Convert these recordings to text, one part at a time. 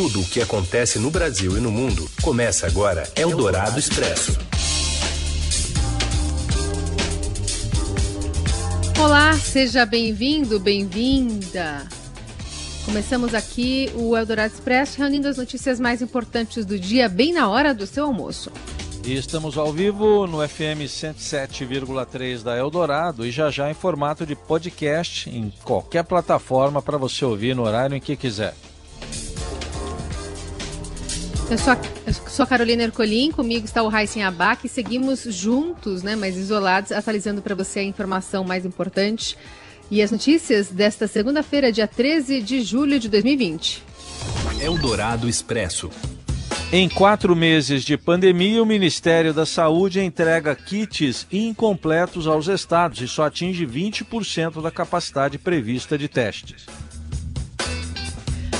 Tudo o que acontece no Brasil e no mundo começa agora Eldorado Expresso. Olá, seja bem-vindo, bem-vinda. Começamos aqui o Eldorado Expresso, reunindo as notícias mais importantes do dia, bem na hora do seu almoço. E estamos ao vivo no FM 107,3 da Eldorado e já já em formato de podcast em qualquer plataforma para você ouvir no horário em que quiser. Eu sou, a, eu sou a Carolina Ercolim, comigo está o Raíssen Abac e seguimos juntos, né, mas isolados, atualizando para você a informação mais importante e as notícias desta segunda-feira, dia 13 de julho de 2020. Eldorado Expresso. Em quatro meses de pandemia, o Ministério da Saúde entrega kits incompletos aos estados e só atinge 20% da capacidade prevista de testes.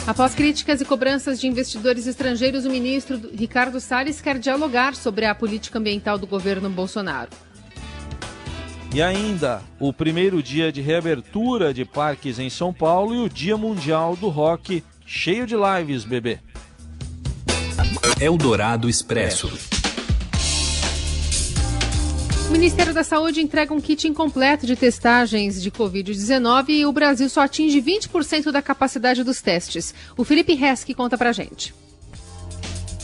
Após críticas e cobranças de investidores estrangeiros, o ministro Ricardo Salles quer dialogar sobre a política ambiental do governo Bolsonaro. E ainda o primeiro dia de reabertura de parques em São Paulo e o Dia Mundial do Rock, cheio de lives, bebê. Eldorado Expresso. O Ministério da Saúde entrega um kit incompleto de testagens de Covid-19 e o Brasil só atinge 20% da capacidade dos testes. O Felipe Reski conta pra gente.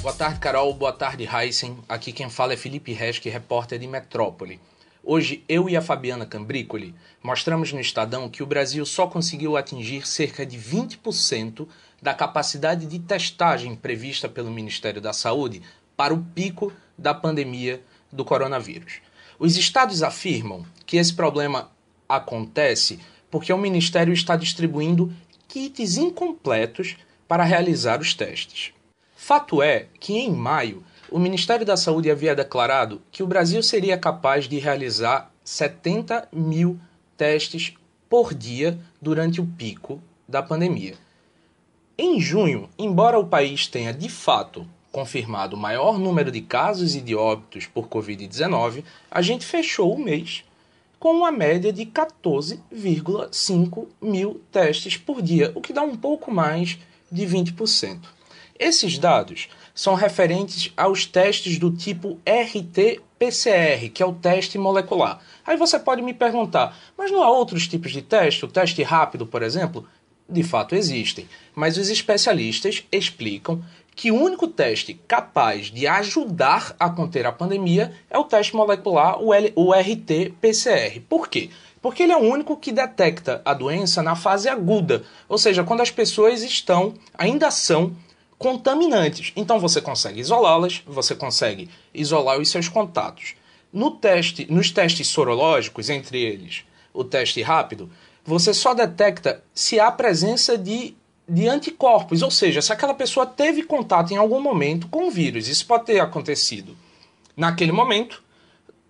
Boa tarde, Carol. Boa tarde, Heisen. Aqui quem fala é Felipe Reski, repórter de Metrópole. Hoje, eu e a Fabiana Cambrícoli mostramos no Estadão que o Brasil só conseguiu atingir cerca de 20% da capacidade de testagem prevista pelo Ministério da Saúde para o pico da pandemia do coronavírus. Os estados afirmam que esse problema acontece porque o Ministério está distribuindo kits incompletos para realizar os testes. Fato é que em maio o Ministério da Saúde havia declarado que o Brasil seria capaz de realizar 70 mil testes por dia durante o pico da pandemia. Em junho, embora o país tenha de fato confirmado o maior número de casos e de óbitos por Covid-19, a gente fechou o mês com uma média de 14,5 mil testes por dia, o que dá um pouco mais de 20%. Esses dados são referentes aos testes do tipo RT-PCR, que é o teste molecular. Aí você pode me perguntar, mas não há outros tipos de teste? O teste rápido, por exemplo? De fato existem, mas os especialistas explicam que o único teste capaz de ajudar a conter a pandemia é o teste molecular, o, o RT-PCR. Por quê? Porque ele é o único que detecta a doença na fase aguda, ou seja, quando as pessoas estão, ainda são contaminantes. Então você consegue isolá-las, você consegue isolar os seus contatos. No teste, nos testes sorológicos, entre eles o teste rápido, você só detecta se há presença de, de anticorpos, ou seja, se aquela pessoa teve contato em algum momento com o vírus. Isso pode ter acontecido naquele momento,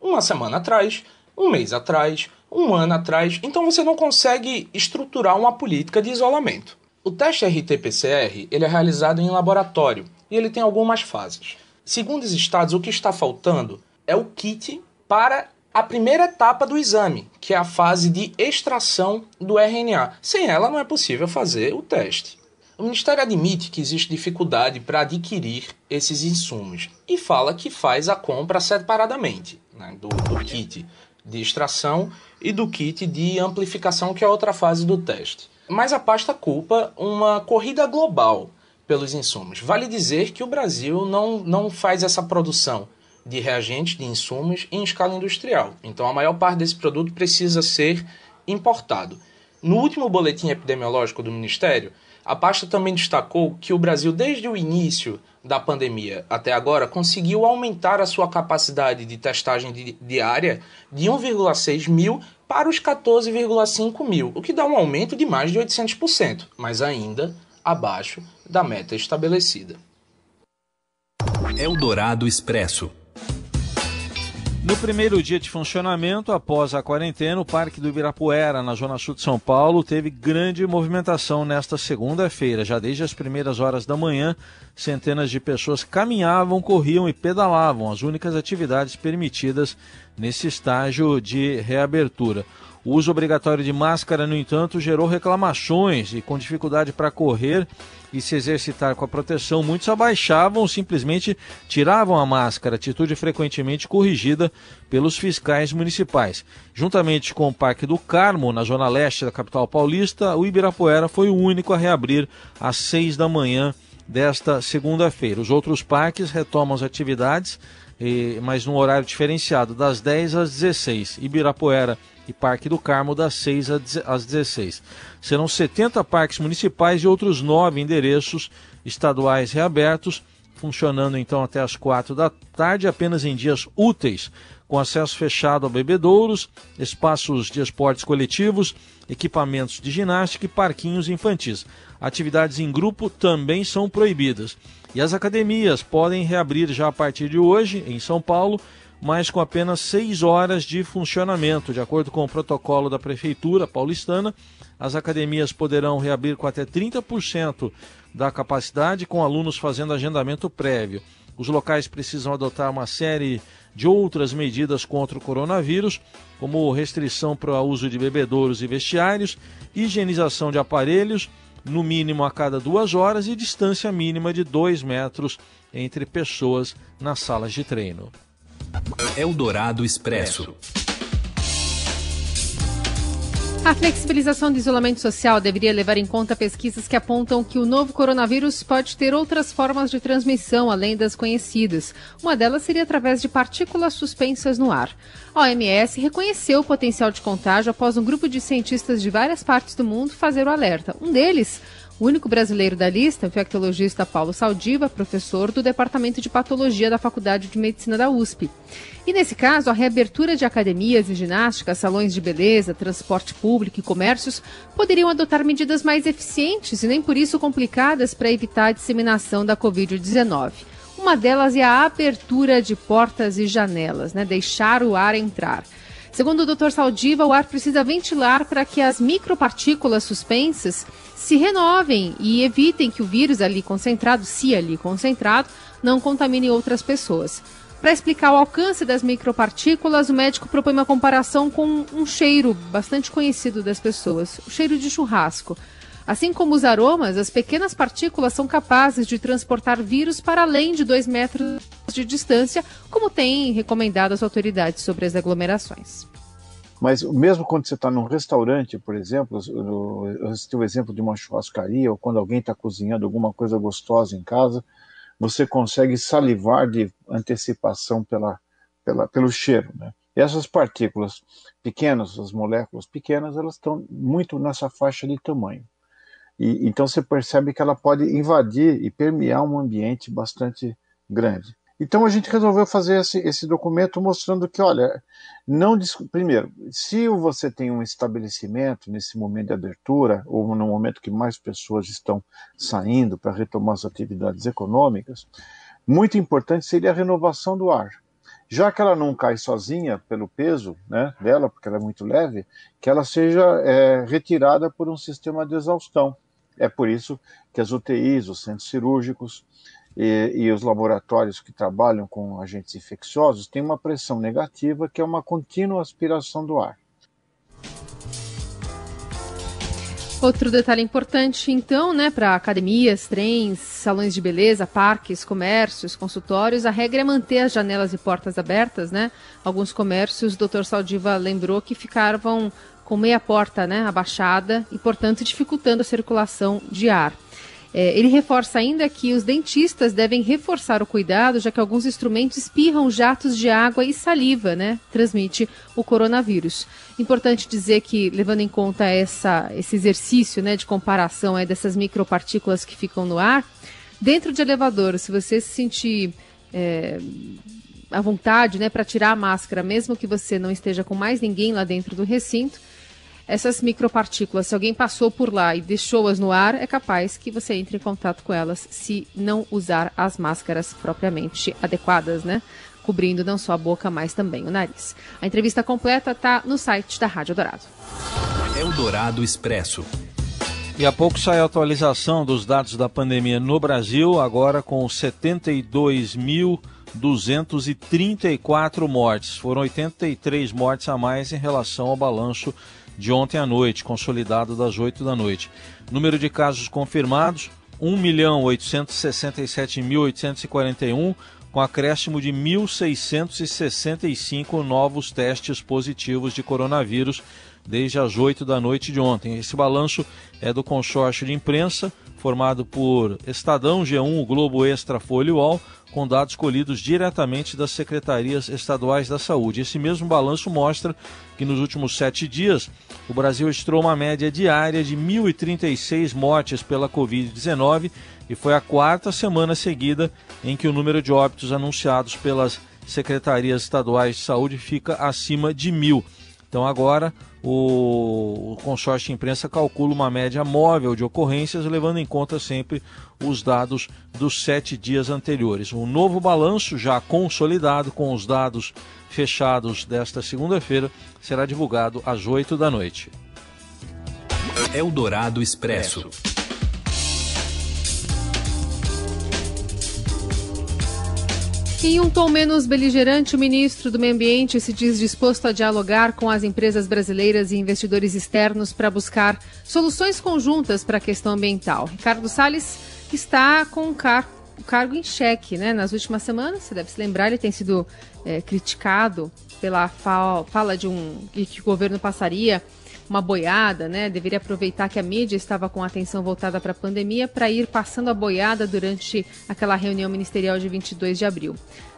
uma semana atrás, um mês atrás, um ano atrás. Então você não consegue estruturar uma política de isolamento. O teste RT-PCR ele é realizado em laboratório e ele tem algumas fases. Segundo os estados, o que está faltando é o kit para a primeira etapa do exame, que é a fase de extração do RNA. Sem ela não é possível fazer o teste. O Ministério admite que existe dificuldade para adquirir esses insumos e fala que faz a compra separadamente né, do, do kit de extração e do kit de amplificação, que é outra fase do teste. Mas a pasta culpa uma corrida global pelos insumos. Vale dizer que o Brasil não, não faz essa produção de reagentes, de insumos em escala industrial. Então a maior parte desse produto precisa ser importado. No último boletim epidemiológico do Ministério, a pasta também destacou que o Brasil, desde o início da pandemia até agora, conseguiu aumentar a sua capacidade de testagem diária de 1,6 mil para os 14,5 mil, o que dá um aumento de mais de 800%, mas ainda abaixo da meta estabelecida. Eldorado Expresso. No primeiro dia de funcionamento, após a quarentena, o Parque do Ibirapuera, na Zona Sul de São Paulo, teve grande movimentação nesta segunda-feira. Já desde as primeiras horas da manhã, centenas de pessoas caminhavam, corriam e pedalavam, as únicas atividades permitidas nesse estágio de reabertura. O uso obrigatório de máscara, no entanto, gerou reclamações e com dificuldade para correr e se exercitar com a proteção, muitos abaixavam ou simplesmente tiravam a máscara, atitude frequentemente corrigida pelos fiscais municipais. Juntamente com o Parque do Carmo, na zona leste da capital paulista, o Ibirapuera foi o único a reabrir às seis da manhã desta segunda-feira. Os outros parques retomam as atividades, mas num horário diferenciado, das 10 às 16. Ibirapuera e Parque do Carmo, das 6 às 16. Serão 70 parques municipais e outros nove endereços estaduais reabertos, funcionando então até as 4 da tarde, apenas em dias úteis, com acesso fechado a bebedouros, espaços de esportes coletivos, equipamentos de ginástica e parquinhos infantis. Atividades em grupo também são proibidas. E as academias podem reabrir já a partir de hoje, em São Paulo, mas com apenas seis horas de funcionamento. De acordo com o protocolo da Prefeitura paulistana, as academias poderão reabrir com até 30% da capacidade, com alunos fazendo agendamento prévio. Os locais precisam adotar uma série de outras medidas contra o coronavírus, como restrição para o uso de bebedouros e vestiários, higienização de aparelhos, no mínimo a cada duas horas, e distância mínima de dois metros entre pessoas nas salas de treino. Eldorado Expresso. A flexibilização do isolamento social deveria levar em conta pesquisas que apontam que o novo coronavírus pode ter outras formas de transmissão além das conhecidas. Uma delas seria através de partículas suspensas no ar. A OMS reconheceu o potencial de contágio após um grupo de cientistas de várias partes do mundo fazer o alerta. Um deles, o único brasileiro da lista, o infectologista Paulo Saldiva, professor do Departamento de Patologia da Faculdade de Medicina da USP. E nesse caso, a reabertura de academias e ginástica, salões de beleza, transporte público e comércios poderiam adotar medidas mais eficientes e nem por isso complicadas para evitar a disseminação da Covid-19. Uma delas é a abertura de portas e janelas, né? deixar o ar entrar. Segundo o Dr. Saldiva, o ar precisa ventilar para que as micropartículas suspensas se renovem e evitem que o vírus ali concentrado, se ali concentrado, não contamine outras pessoas. Para explicar o alcance das micropartículas, o médico propõe uma comparação com um cheiro bastante conhecido das pessoas, o cheiro de churrasco. Assim como os aromas, as pequenas partículas são capazes de transportar vírus para além de 2 metros de distância, como têm recomendado as autoridades sobre as aglomerações. Mas mesmo quando você está num restaurante, por exemplo, eu citei o exemplo de uma churrascaria, ou quando alguém está cozinhando alguma coisa gostosa em casa, você consegue salivar de antecipação pela, pela, pelo cheiro. Né? E essas partículas pequenas, as moléculas pequenas, elas estão muito nessa faixa de tamanho. E, então você percebe que ela pode invadir e permear um ambiente bastante grande. Então a gente resolveu fazer esse, esse documento mostrando que, olha, não primeiro, se você tem um estabelecimento nesse momento de abertura ou no momento que mais pessoas estão saindo para retomar as atividades econômicas, muito importante seria a renovação do ar. Já que ela não cai sozinha pelo peso né, dela, porque ela é muito leve, que ela seja é, retirada por um sistema de exaustão. É por isso que as UTIs, os centros cirúrgicos e, e, os laboratórios que trabalham com agentes infecciosos têm uma pressão negativa, que é uma contínua aspiração do ar. Outro detalhe importante, então, né, para academias, trens, salões de beleza, parques, comércios, consultórios, a regra é manter as janelas e portas abertas, né? Alguns comércios, o Dr. Saldiva lembrou que ficavam com meia porta né, abaixada e, portanto, dificultando a circulação de ar. É, ele reforça ainda que os dentistas devem reforçar o cuidado, já que alguns instrumentos espirram jatos de água e saliva, né? Transmite o coronavírus. Importante dizer que, levando em conta essa, esse exercício né, de comparação é, dessas micropartículas que ficam no ar, dentro de elevador, se você se sentir é, à vontade né, para tirar a máscara, mesmo que você não esteja com mais ninguém lá dentro do recinto, essas micropartículas, se alguém passou por lá e deixou-as no ar, é capaz que você entre em contato com elas se não usar as máscaras propriamente adequadas, né? Cobrindo não só a boca, mas também o nariz. A entrevista completa está no site da Rádio Dourado. Eldorado Expresso. E há pouco sai a atualização dos dados da pandemia no Brasil, agora com 72.234 mortes. Foram 83 mortes a mais em relação ao balanço de ontem à noite, consolidado das 8 da noite. Número de casos confirmados: 1.867.841, com acréscimo de 1.665 novos testes positivos de coronavírus desde as 8 da noite de ontem. Esse balanço é do consórcio de imprensa, formado por Estadão, G1, o Globo Extra, Folha e UOL, com dados colhidos diretamente das secretarias estaduais da saúde. Esse mesmo balanço mostra que nos últimos sete dias o Brasil registrou uma média diária de 1.036 mortes pela Covid-19 e foi a quarta semana seguida em que o número de óbitos anunciados pelas secretarias estaduais de saúde fica acima de mil. Então agora o, o consórcio de imprensa calcula uma média móvel de ocorrências, levando em conta sempre os dados dos sete dias anteriores. Um novo balanço, já consolidado com os dados fechados desta segunda-feira, será divulgado às oito da noite. Eldorado Expresso. Em um tom menos beligerante, o ministro do Meio Ambiente se diz disposto a dialogar com as empresas brasileiras e investidores externos para buscar soluções conjuntas para a questão ambiental. Ricardo Salles está com o, car cargo em xeque. Né? Nas últimas semanas, você deve se lembrar, ele tem sido é, criticado pela fala de um que o governo passaria uma boiada, né? Deveria aproveitar que a mídia estava com a atenção voltada para a pandemia para ir passando a boiada durante aquela reunião ministerial de 22 de abril.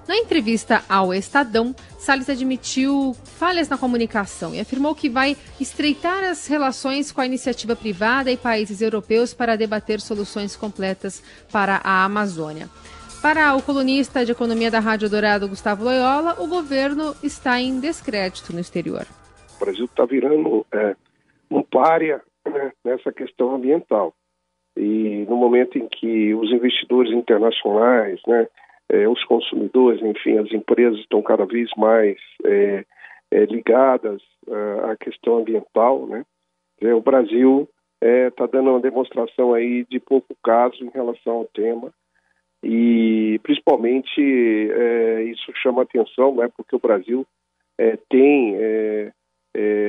Na entrevista ao Estadão, Salles admitiu falhas na comunicação e afirmou que vai estreitar as relações com a iniciativa privada e países europeus para debater soluções completas para a Amazônia. Para o colunista de economia da Rádio Dourado, Gustavo Loyola, o governo está em descrédito no exterior. O Brasil está virando é, um párea né, nessa questão ambiental. E no momento em que os investidores internacionais, né, é, os consumidores, enfim, as empresas estão cada vez mais é, é ligadas à questão ambiental, né, é, o Brasil está é, dando uma demonstração aí de pouco caso em relação ao tema e principalmente isso chama atenção, né, porque o Brasil tem é,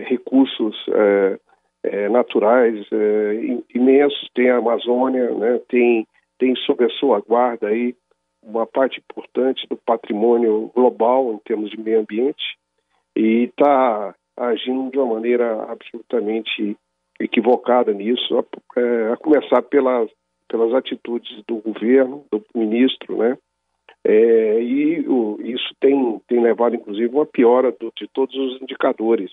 recursos é, é, naturais é, imensos, tem a Amazônia, né, tem, tem sob a sua guarda aí uma parte importante do patrimônio global em termos de meio ambiente e está agindo de uma maneira absolutamente equivocada nisso, a, é, a começar pelas, pelas atitudes do governo, do ministro, né? É, e o, isso tem, tem levado, inclusive, uma piora do, de todos os indicadores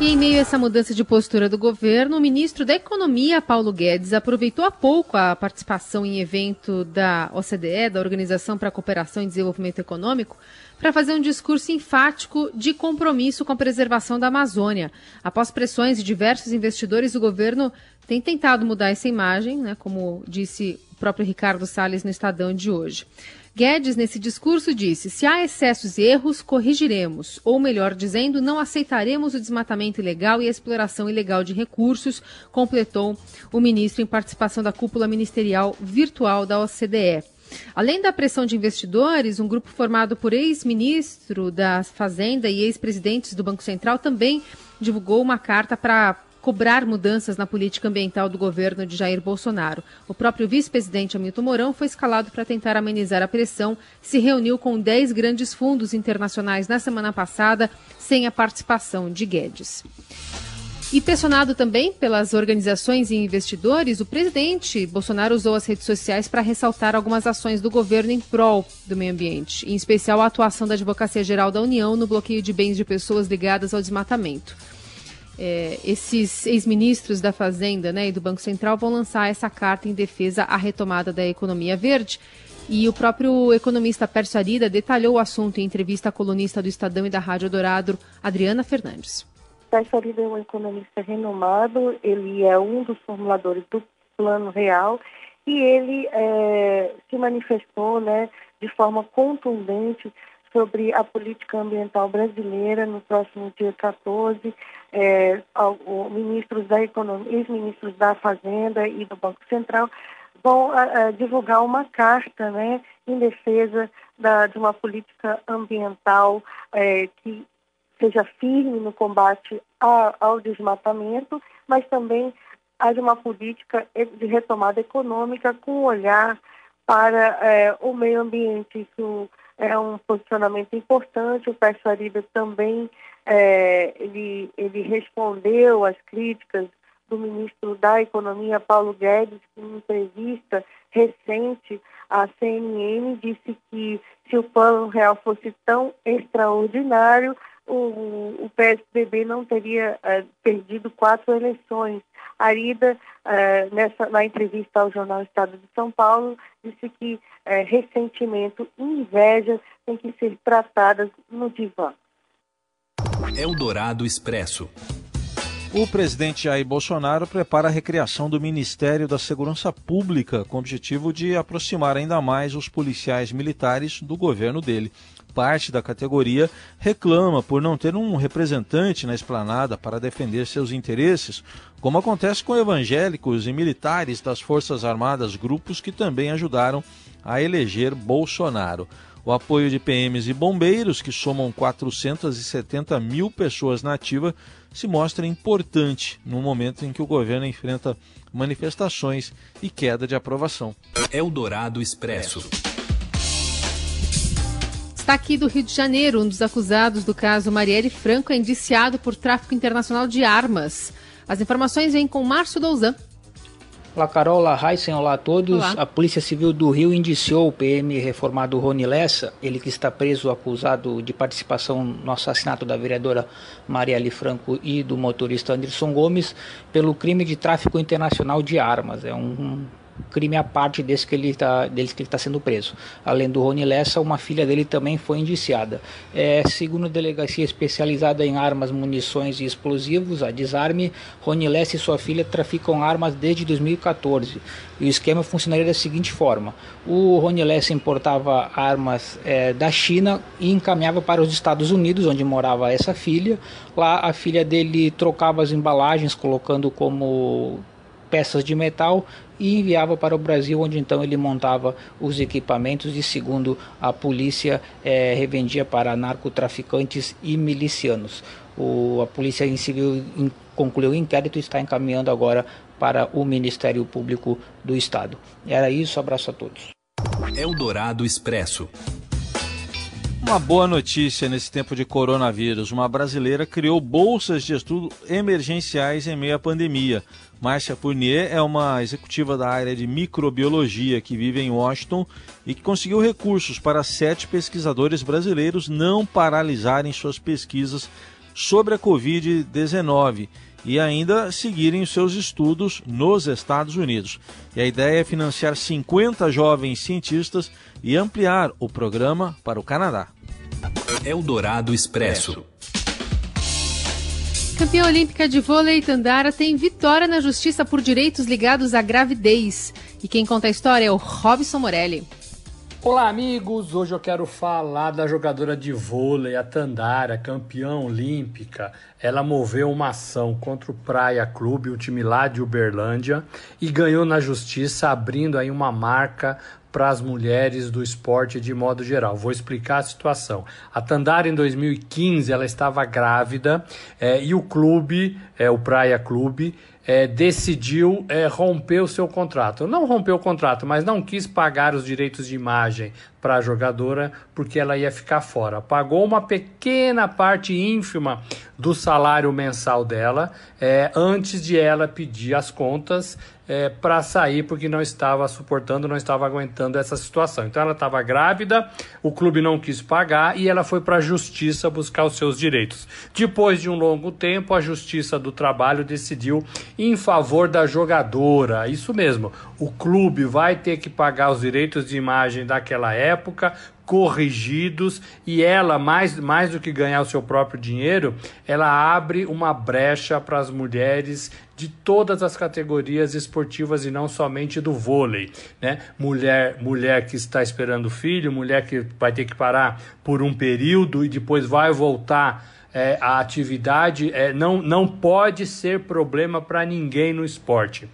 E em meio a essa mudança de postura do governo, o ministro da Economia, Paulo Guedes, aproveitou há pouco a participação em evento da OCDE, da Organização para a Cooperação e Desenvolvimento Econômico, para fazer um discurso enfático de compromisso com a preservação da Amazônia. Após pressões de diversos investidores, o governo tem tentado mudar essa imagem, né, como disse o próprio Ricardo Salles no Estadão de hoje. Guedes, nesse discurso, disse: se há excessos e erros, corrigiremos, ou melhor dizendo, não aceitaremos o desmatamento ilegal e a exploração ilegal de recursos, completou o ministro em participação da cúpula ministerial virtual da OCDE. Além da pressão de investidores, um grupo formado por ex-ministro da Fazenda e ex-presidentes do Banco Central também divulgou uma carta para cobrar mudanças na política ambiental do governo de Jair Bolsonaro. O próprio vice-presidente Hamilton Mourão foi escalado para tentar amenizar a pressão, se reuniu com 10 grandes fundos internacionais na semana passada, sem a participação de Guedes. E pressionado também pelas organizações e investidores, o presidente Bolsonaro usou as redes sociais para ressaltar algumas ações do governo em prol do meio ambiente, em especial a atuação da Advocacia Geral da União no bloqueio de bens de pessoas ligadas ao desmatamento é, esses ex-ministros da Fazenda né, e do Banco Central vão lançar essa carta em defesa à retomada da economia verde. E o próprio economista Pércio Arida detalhou o assunto em entrevista à colunista do Estadão e da Rádio Dourado, Adriana Fernandes. Pércio Arida é um economista renomado, ele é um dos formuladores do Plano Real e ele é, se manifestou né, de forma contundente sobre a política ambiental brasileira no próximo dia 14. É, ministros da Economia, ex-ministros da Fazenda e do Banco Central vão a, a, divulgar uma carta né, em defesa da, de uma política ambiental é, que seja firme no combate a, ao desmatamento, mas também haja uma política de retomada econômica com olhar para é, o meio ambiente. Isso é um posicionamento importante. O Peixariba também é, ele, ele respondeu às críticas do ministro da Economia, Paulo Guedes, que em entrevista recente à CNN disse que se o plano real fosse tão extraordinário, o, o PSDB não teria uh, perdido quatro eleições. Arida, uh, nessa, na entrevista ao jornal Estado de São Paulo, disse que uh, ressentimento e inveja têm que ser tratadas no divã. Eldorado Expresso. O presidente Jair Bolsonaro prepara a recriação do Ministério da Segurança Pública com o objetivo de aproximar ainda mais os policiais militares do governo dele. Parte da categoria reclama por não ter um representante na esplanada para defender seus interesses, como acontece com evangélicos e militares das Forças Armadas, grupos que também ajudaram a eleger Bolsonaro. O apoio de PMs e bombeiros, que somam 470 mil pessoas na ativa, se mostra importante no momento em que o governo enfrenta manifestações e queda de aprovação. Eldorado Expresso. Está aqui do Rio de Janeiro, um dos acusados do caso Marielle Franco é indiciado por tráfico internacional de armas. As informações vêm com Márcio Douzan. Olá, Carol. Olá, Heisen. Olá a todos. Olá. A Polícia Civil do Rio indiciou o PM reformado Rony Lessa, ele que está preso acusado de participação no assassinato da vereadora Marielle Franco e do motorista Anderson Gomes, pelo crime de tráfico internacional de armas. É um crime à parte desse que ele tá, deles que ele está sendo preso. Além do Rony Lessa, uma filha dele também foi indiciada. É, segundo a delegacia especializada em armas, munições e explosivos, a Desarme, Rony Lessa e sua filha traficam armas desde 2014. E o esquema funcionaria da seguinte forma: o Rony Lessa importava armas é, da China e encaminhava para os Estados Unidos, onde morava essa filha. Lá a filha dele trocava as embalagens, colocando como peças de metal e enviava para o Brasil, onde então ele montava os equipamentos e, segundo a polícia, é, revendia para narcotraficantes e milicianos. O, a polícia em civil in, concluiu o inquérito e está encaminhando agora para o Ministério Público do Estado. Era isso, abraço a todos. Eldorado Expresso. Uma boa notícia nesse tempo de coronavírus. Uma brasileira criou bolsas de estudo emergenciais em meio à pandemia. Márcia Fournier é uma executiva da área de microbiologia que vive em Washington e que conseguiu recursos para sete pesquisadores brasileiros não paralisarem suas pesquisas sobre a Covid-19 e ainda seguirem seus estudos nos Estados Unidos. E a ideia é financiar 50 jovens cientistas e ampliar o programa para o Canadá. Eldorado Expresso. Campeã olímpica de vôlei Tandara tem vitória na justiça por direitos ligados à gravidez. E quem conta a história é o Robson Morelli. Olá, amigos! Hoje eu quero falar da jogadora de vôlei, a Tandara, campeã olímpica. Ela moveu uma ação contra o Praia Clube, o time lá de Uberlândia, e ganhou na justiça, abrindo aí uma marca para as mulheres do esporte de modo geral. Vou explicar a situação. A Tandara, em 2015, ela estava grávida é, e o clube, é, o Praia Clube, é, decidiu é, romper o seu contrato. Não rompeu o contrato, mas não quis pagar os direitos de imagem para a jogadora porque ela ia ficar fora. Pagou uma pequena parte ínfima do salário mensal dela é, antes de ela pedir as contas é, para sair porque não estava suportando, não estava aguentando essa situação. Então ela estava grávida, o clube não quis pagar e ela foi para a justiça buscar os seus direitos. Depois de um longo tempo, a Justiça do Trabalho decidiu em favor da jogadora. Isso mesmo, o clube vai ter que pagar os direitos de imagem daquela época, corrigidos e ela, mais, mais do que ganhar o seu próprio dinheiro, ela abre uma brecha para as mulheres de todas as categorias esportivas e não somente do vôlei, né? Mulher, mulher que está esperando filho, mulher que vai ter que parar por um período e depois vai voltar é, à atividade, é, não, não pode ser problema para ninguém no esporte.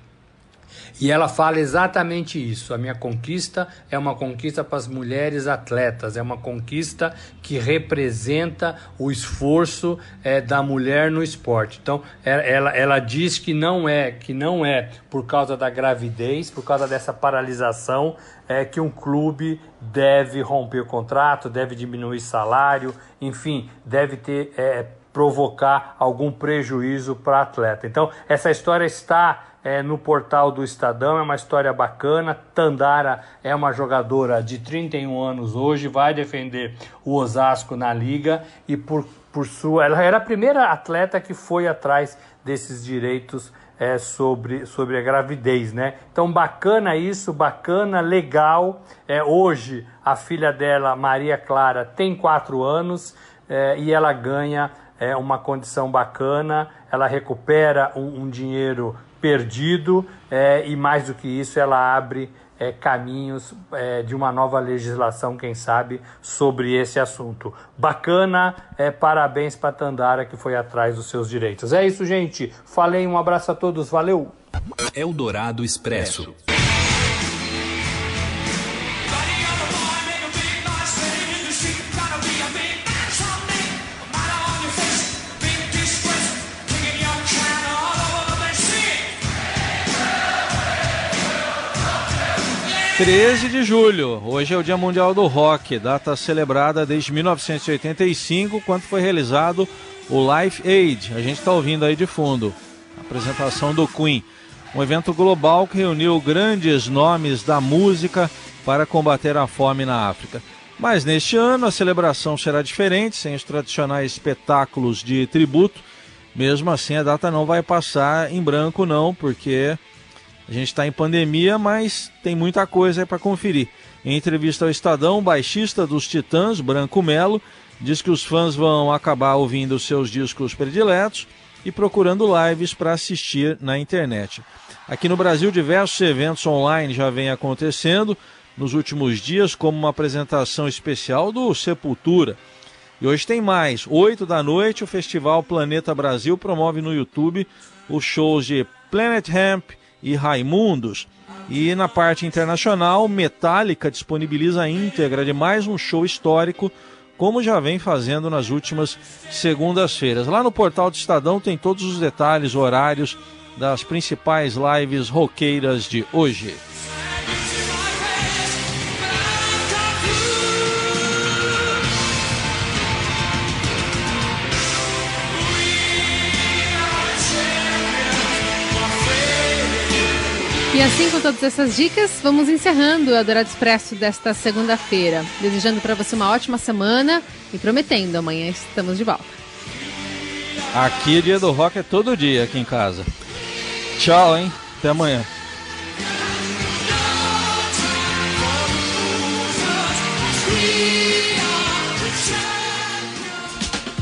E ela fala exatamente isso. A minha conquista é uma conquista para as mulheres atletas, é uma conquista que representa o esforço é, da mulher no esporte. Então, é, ela, ela diz que não é que não é por causa da gravidez, por causa dessa paralisação, é que um clube deve romper o contrato, deve diminuir salário, enfim, deve ter é, provocar algum prejuízo para atleta. Então, essa história está é, no portal do Estadão, é uma história bacana. Tandara é uma jogadora de 31 anos hoje, vai defender o Osasco na liga e por, por sua. Ela era a primeira atleta que foi atrás desses direitos é, sobre, sobre a gravidez, né? Então bacana isso, bacana, legal. É, hoje a filha dela, Maria Clara, tem quatro anos é, e ela ganha é, uma condição bacana, ela recupera um, um dinheiro perdido é, e mais do que isso ela abre é, caminhos é, de uma nova legislação, quem sabe, sobre esse assunto. Bacana, é, parabéns para Tandara que foi atrás dos seus direitos. É isso, gente. Falei, um abraço a todos, valeu! Eldorado Expresso. 13 de julho, hoje é o Dia Mundial do Rock, data celebrada desde 1985, quando foi realizado o Life Aid. A gente está ouvindo aí de fundo a apresentação do Queen, um evento global que reuniu grandes nomes da música para combater a fome na África. Mas neste ano a celebração será diferente, sem os tradicionais espetáculos de tributo. Mesmo assim, a data não vai passar em branco, não, porque a gente está em pandemia, mas tem muita coisa para conferir. Em entrevista ao Estadão, o baixista dos Titãs, Branco Melo, diz que os fãs vão acabar ouvindo seus discos prediletos e procurando lives para assistir na internet. Aqui no Brasil, diversos eventos online já vêm acontecendo nos últimos dias, como uma apresentação especial do Sepultura. E hoje tem mais. Oito da noite, o Festival Planeta Brasil promove no YouTube os shows de Planet Hemp, e Raimundos. E na parte internacional, Metallica disponibiliza a íntegra de mais um show histórico, como já vem fazendo nas últimas segundas-feiras. Lá no portal do Estadão tem todos os detalhes, horários das principais lives roqueiras de hoje. E assim, com todas essas dicas, vamos encerrando o Adorado Expresso desta segunda-feira. Desejando para você uma ótima semana e prometendo, amanhã estamos de volta. Aqui, dia do rock é todo dia aqui em casa. Tchau, hein? Até amanhã.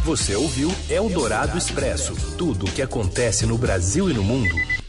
Você ouviu Eldorado Expresso tudo o que acontece no Brasil e no mundo